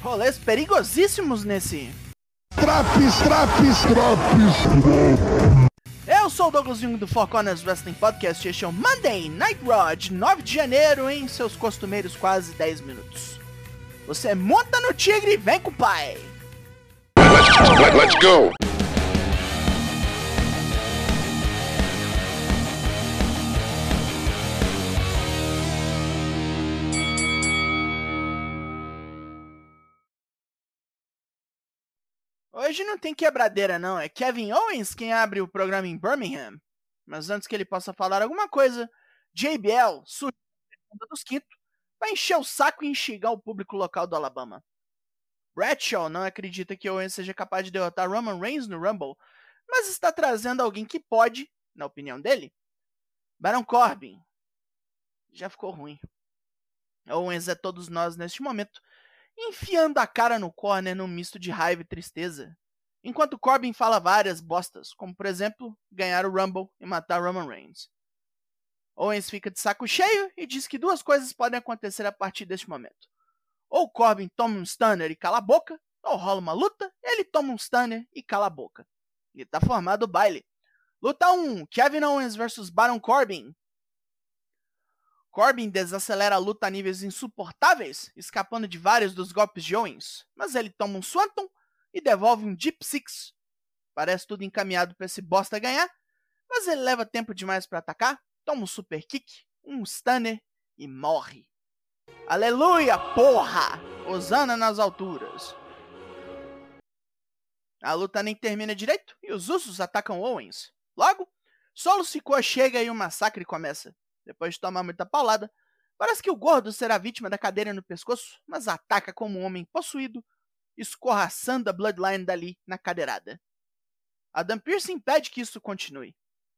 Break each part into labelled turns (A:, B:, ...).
A: Rolês perigosíssimos nesse.
B: Traps, traps, traps.
A: Eu sou o Douglas Jung do Four Corners Wrestling Podcast e este é o Monday Night Raw de 9 de janeiro em seus costumeiros quase 10 minutos. Você monta no tigre e vem com o pai!
B: Let, let's go.
A: Hoje não tem quebradeira não, é Kevin Owens quem abre o programa em Birmingham. Mas antes que ele possa falar alguma coisa, JBL, surge dos quinto, vai encher o saco e enxergar o público local do Alabama. Bradshaw não acredita que Owens seja capaz de derrotar Roman Reigns no Rumble, mas está trazendo alguém que pode, na opinião dele. Baron Corbin. Já ficou ruim. Owens é todos nós neste momento, enfiando a cara no corner num misto de raiva e tristeza. Enquanto Corbin fala várias bostas, como por exemplo, ganhar o Rumble e matar Roman Reigns. Owens fica de saco cheio e diz que duas coisas podem acontecer a partir deste momento. Ou Corbin toma um stunner e cala a boca, ou rola uma luta, ele toma um stunner e cala a boca. E tá formado o baile. Luta 1: Kevin Owens vs Baron Corbin. Corbin desacelera a luta a níveis insuportáveis, escapando de vários dos golpes de Owens, mas ele toma um Swanton e devolve um Deep Six. Parece tudo encaminhado para esse bosta ganhar, mas ele leva tempo demais para atacar, toma um Super Kick, um Stunner e morre. Aleluia, porra! Osana nas alturas. A luta nem termina direito e os Usos atacam Owens. Logo, Solo Sikoa chega e o massacre começa. Depois de tomar muita paulada, parece que o gordo será vítima da cadeira no pescoço, mas ataca como um homem possuído, escorraçando a Bloodline dali na cadeirada. Adam Pearce impede que isso continue.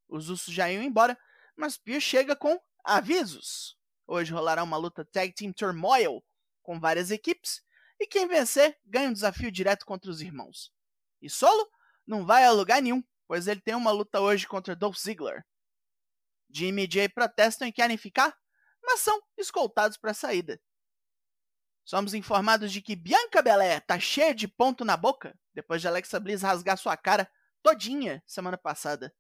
A: Os ursos já iam embora, mas Pearce chega com avisos. Hoje rolará uma luta Tag Team Turmoil com várias equipes, e quem vencer ganha um desafio direto contra os irmãos. E Solo não vai a lugar nenhum, pois ele tem uma luta hoje contra Dolph Ziggler. Jimmy e Jay protestam e querem ficar, mas são escoltados para a saída. Somos informados de que Bianca Belair tá cheia de ponto na boca depois de Alexa Bliss rasgar sua cara todinha semana passada.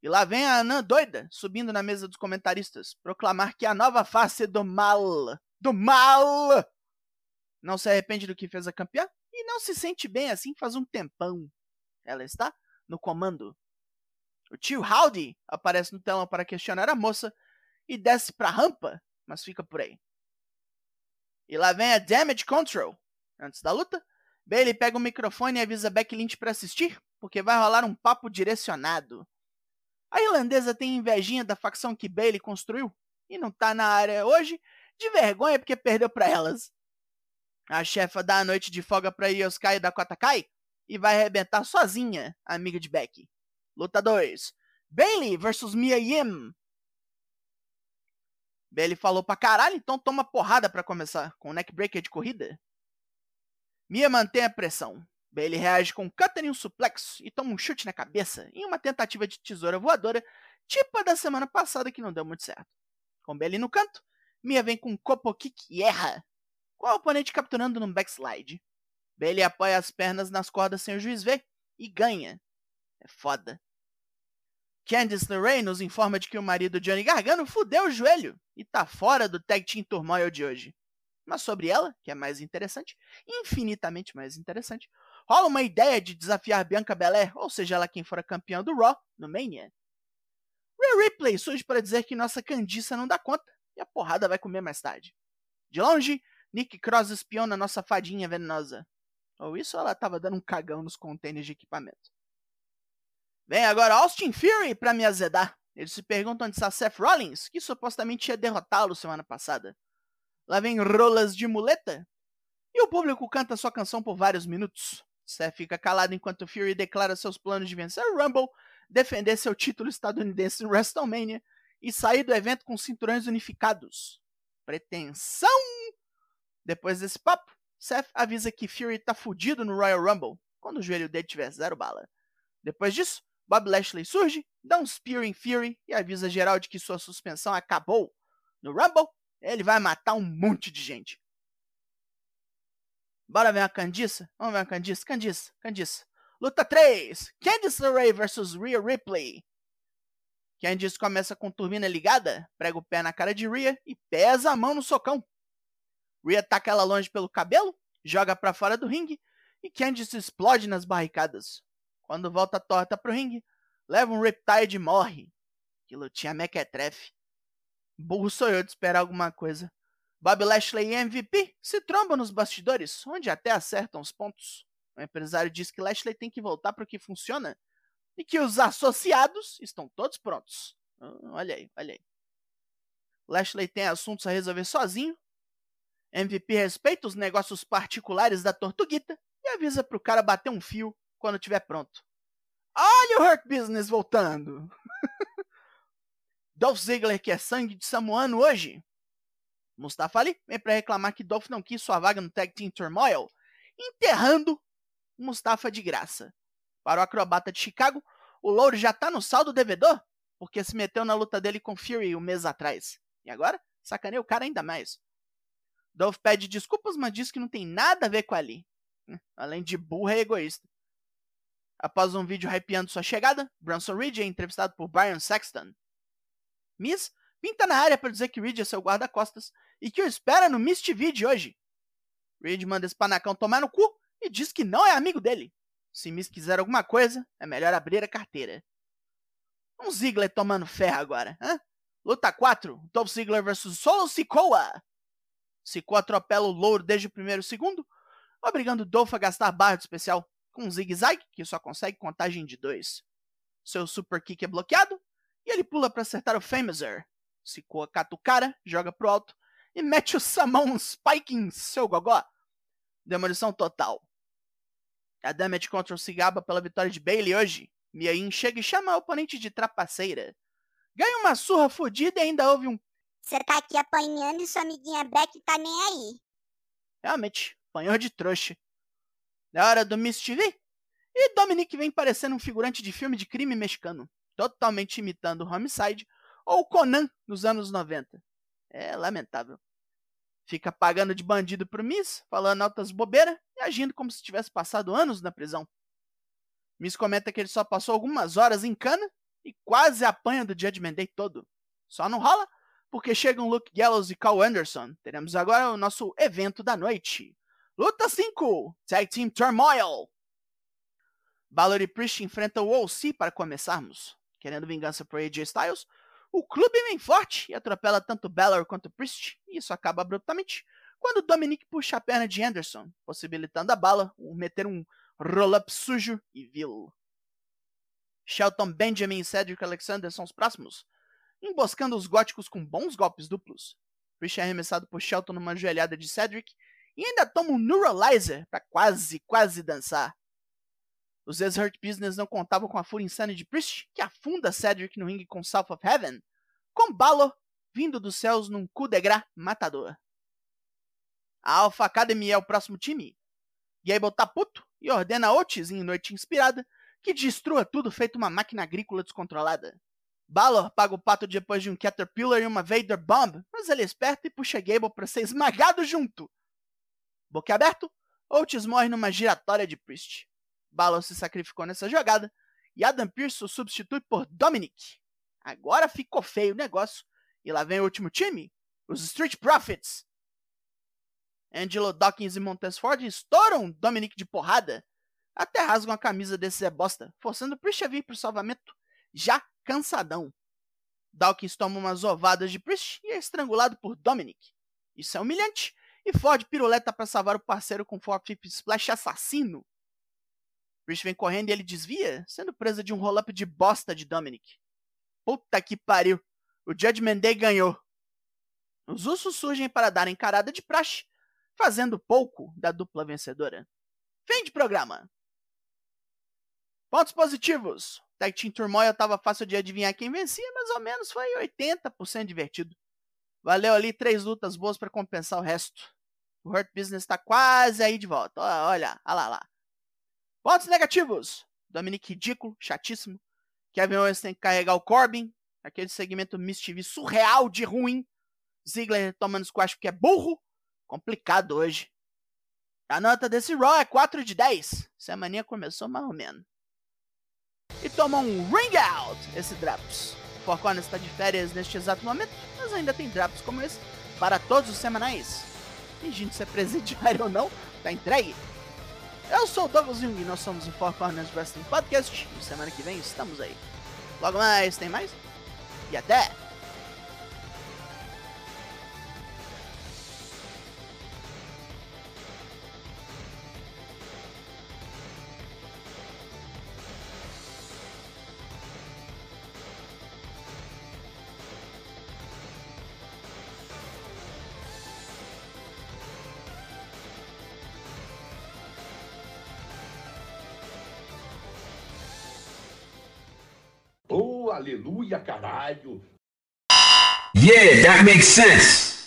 A: E lá vem a Anã doida, subindo na mesa dos comentaristas, proclamar que a nova face do mal, do mal, não se arrepende do que fez a campeã e não se sente bem assim faz um tempão. Ela está no comando. O tio Howdy aparece no telão para questionar a moça e desce para a rampa, mas fica por aí. E lá vem a Damage Control. Antes da luta, Bailey pega o microfone e avisa Becky Lynch para assistir, porque vai rolar um papo direcionado. A irlandesa tem invejinha da facção que Bailey construiu e não tá na área hoje de vergonha porque perdeu para elas. A chefa dá a noite de folga para Yosukai e Dakota e vai arrebentar sozinha amiga de Becky. Luta 2. Bailey versus Mia Yim. Bailey falou pra caralho, então toma porrada para começar, com o neckbreaker de corrida. Mia mantém a pressão. Bailey reage com um cutter e um suplex e toma um chute na cabeça em uma tentativa de tesoura voadora, tipo a da semana passada que não deu muito certo. Com Bailey no canto, Mia vem com um copo kick e erra, com o oponente capturando num backslide. Bailey apoia as pernas nas cordas sem o juiz ver e ganha. É foda. Candice LeRae nos informa de que o marido Johnny Gargano fudeu o joelho e tá fora do Tag Team Turmoil de hoje. Mas sobre ela, que é mais interessante, infinitamente mais interessante, rola uma ideia de desafiar Bianca Belair, ou seja, ela quem for a campeã do Raw, no Mania. Rhea Ripley surge para dizer que nossa candiça não dá conta e a porrada vai comer mais tarde. De longe, Nick Cross espiona nossa fadinha venenosa. Ou isso ela tava dando um cagão nos contêineres de equipamento. Vem agora Austin Fury para me azedar. Eles se perguntam onde está Seth Rollins, que supostamente ia derrotá-lo semana passada. Lá vem rolas de muleta. E o público canta sua canção por vários minutos. Seth fica calado enquanto Fury declara seus planos de vencer o Rumble, defender seu título estadunidense no WrestleMania e sair do evento com cinturões unificados. Pretensão! Depois desse papo, Seth avisa que Fury tá fudido no Royal Rumble, quando o joelho dele tiver zero bala. Depois disso, Bob Lashley surge, dá um spear em Fury e avisa geral de que sua suspensão acabou. No Rumble, Ele vai matar um monte de gente. Bora ver uma Candice? Vamos ver uma Candice? Candice, Candice. Luta 3. Candice LeRae versus Rhea Ripley. Candice começa com turbina ligada, prega o pé na cara de Rhea e pesa a mão no socão. Rhea taca ela longe pelo cabelo, joga para fora do ringue e Candice explode nas barricadas. Quando volta torta pro ringue, leva um Riptide e morre. Que lutinha mequetrefe. Burro sou eu de esperar alguma coisa. Bob Lashley e MVP se trombam nos bastidores, onde até acertam os pontos. O empresário diz que Lashley tem que voltar para o que funciona e que os associados estão todos prontos. Ah, olha aí, olha aí. Lashley tem assuntos a resolver sozinho. MVP respeita os negócios particulares da Tortuguita e avisa pro cara bater um fio quando estiver pronto. Olha o Hurt Business voltando! Dolph Ziggler quer sangue de Samoano hoje? Mustafa Ali vem para reclamar que Dolph não quis sua vaga no Tag Team Turmoil, enterrando Mustafa de graça. Para o acrobata de Chicago, o Louro já tá no saldo devedor, porque se meteu na luta dele com Fury um mês atrás. E agora, sacaneia o cara ainda mais. Dolph pede desculpas, mas diz que não tem nada a ver com Ali. Além de burra e egoísta. Após um vídeo hypeando sua chegada, Bronson Reed é entrevistado por Brian Sexton. Miss pinta na área para dizer que Reed é seu guarda-costas e que o espera no Miss TV de hoje. Reed manda esse panacão tomar no cu e diz que não é amigo dele. Se Miss quiser alguma coisa, é melhor abrir a carteira. Um Ziggler tomando ferro agora, hã? Luta 4, Dolph Ziggler vs Solo Sikoa. Sikoa atropela o louro desde o primeiro segundo, obrigando Dolph a gastar barra de especial com um zigue-zague que só consegue contagem de 2. Seu super kick é bloqueado e ele pula para acertar o Famouser. Sikoa cata o cara, joga pro alto e mete o Samão Spike em seu gogó. Demolição total. A Damage Control se gaba pela vitória de Bailey hoje. Mia Yim chega e chama a oponente de trapaceira. Ganha uma surra fodida e ainda houve um.
C: Você tá aqui apanhando e sua amiguinha Beck tá nem aí.
A: Realmente, apanhou de trouxa. É hora do Miss TV? E Dominic vem parecendo um figurante de filme de crime mexicano, totalmente imitando o Homicide ou Conan nos anos 90. É lamentável. Fica pagando de bandido pro Miss, falando altas bobeiras e agindo como se tivesse passado anos na prisão. Miss comenta que ele só passou algumas horas em cana e quase apanha do Judgment Day todo. Só não rola porque chegam Luke Gallows e Carl Anderson. Teremos agora o nosso evento da noite. Luta 5: Tag Team Turmoil. Balor e Priest enfrentam o OC para começarmos. Querendo vingança por AJ Styles, o clube vem forte e atropela tanto Balor quanto Priest, e isso acaba abruptamente quando Dominic puxa a perna de Anderson, possibilitando a bala meter um roll-up sujo e vil. Shelton Benjamin e Cedric Alexander são os próximos, emboscando os góticos com bons golpes duplos. Priest é arremessado por Shelton numa joelhada de Cedric e ainda toma um Neuralizer para quase, quase dançar. Os ex-Hurt Business não contavam com a fúria insana de Priest, que afunda Cedric no ringue com South of Heaven, com Balor vindo dos céus num coup de gras matador. A Alpha Academy é o próximo time. Gable tá puto e ordena Otis, em Noite Inspirada, que destrua tudo feito uma máquina agrícola descontrolada. Balor paga o pato depois de um Caterpillar e uma Vader Bomb, mas ele é esperto e puxa Gable para ser esmagado junto. Boque aberto, Otis morre numa giratória de Priest. Balor se sacrificou nessa jogada e Adam Pearce o substitui por Dominic. Agora ficou feio o negócio e lá vem o último time, os Street Profits. Angelo Dawkins e Montez Ford estouram Dominic de porrada, até rasgam a camisa desse Zé Bosta, forçando Priest a vir pro salvamento, já cansadão. Dawkins toma umas ovadas de Priest e é estrangulado por Dominic. Isso é humilhante, e Ford piruleta para salvar o parceiro com 450 Splash assassino. Rich vem correndo e ele desvia, sendo presa de um roll-up de bosta de Dominic. Puta que pariu. O Judgment Day ganhou. Os ursos surgem para dar encarada de praxe, fazendo pouco da dupla vencedora. Fim de programa. Pontos positivos. Tag Team Turmoil estava fácil de adivinhar quem vencia, mas ao menos foi 80% divertido. Valeu ali três lutas boas para compensar o resto. O Hurt Business está quase aí de volta. Olha, olha lá, lá. Pontos negativos. Dominic ridículo, chatíssimo. Kevin Owens tem que carregar o Corbin. Aquele segmento Miss TV surreal de ruim. Ziggler tomando squash porque é burro. Complicado hoje. A nota desse Raw é 4 de 10. Semaninha começou mais ou menos. E toma um ring out esse Drops. Four Corners está de férias neste exato momento, mas ainda tem Drops como esse para todos os semanais. Fingindo ser presidiário ou não, tá entregue. Eu sou o Douglas Jung e nós somos o Four Corners Wrestling Podcast. E semana que vem estamos aí. Logo mais, tem mais? E até!
D: Aleluia, caralho!
E: Yeah, that makes sense.